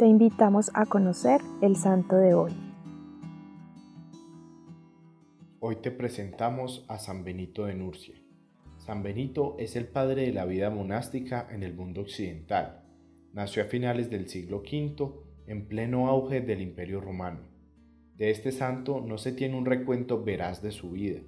te invitamos a conocer el santo de hoy. Hoy te presentamos a San Benito de Nurcia. San Benito es el padre de la vida monástica en el mundo occidental. Nació a finales del siglo V en pleno auge del Imperio Romano. De este santo no se tiene un recuento veraz de su vida,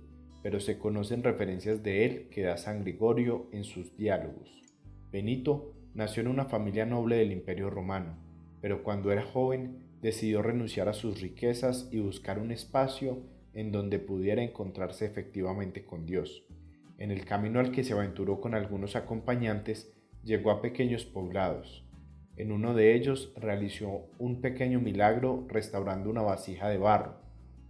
pero se conocen referencias de él que da San Gregorio en sus diálogos. Benito nació en una familia noble del Imperio Romano, pero cuando era joven decidió renunciar a sus riquezas y buscar un espacio en donde pudiera encontrarse efectivamente con Dios. En el camino al que se aventuró con algunos acompañantes, llegó a pequeños poblados. En uno de ellos realizó un pequeño milagro restaurando una vasija de barro.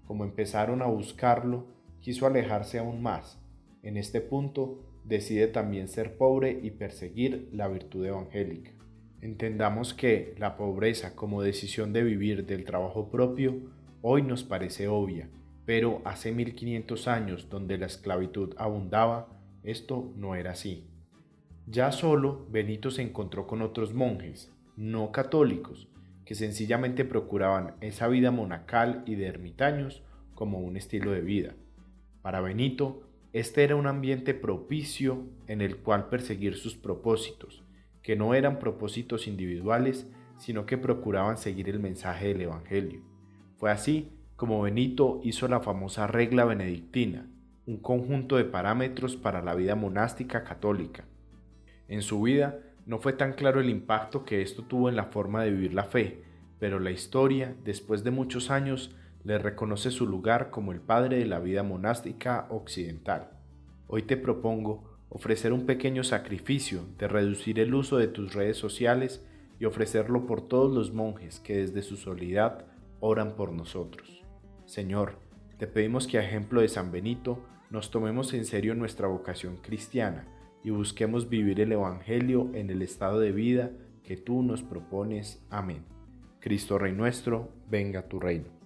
Como empezaron a buscarlo, quiso alejarse aún más. En este punto, decide también ser pobre y perseguir la virtud evangélica. Entendamos que la pobreza como decisión de vivir del trabajo propio hoy nos parece obvia, pero hace 1500 años, donde la esclavitud abundaba, esto no era así. Ya solo Benito se encontró con otros monjes, no católicos, que sencillamente procuraban esa vida monacal y de ermitaños como un estilo de vida. Para Benito, este era un ambiente propicio en el cual perseguir sus propósitos, que no eran propósitos individuales, sino que procuraban seguir el mensaje del Evangelio. Fue así como Benito hizo la famosa regla benedictina, un conjunto de parámetros para la vida monástica católica. En su vida no fue tan claro el impacto que esto tuvo en la forma de vivir la fe, pero la historia, después de muchos años, le reconoce su lugar como el padre de la vida monástica occidental. Hoy te propongo ofrecer un pequeño sacrificio de reducir el uso de tus redes sociales y ofrecerlo por todos los monjes que desde su soledad oran por nosotros. Señor, te pedimos que a ejemplo de San Benito nos tomemos en serio nuestra vocación cristiana y busquemos vivir el Evangelio en el estado de vida que tú nos propones. Amén. Cristo Rey nuestro, venga tu reino.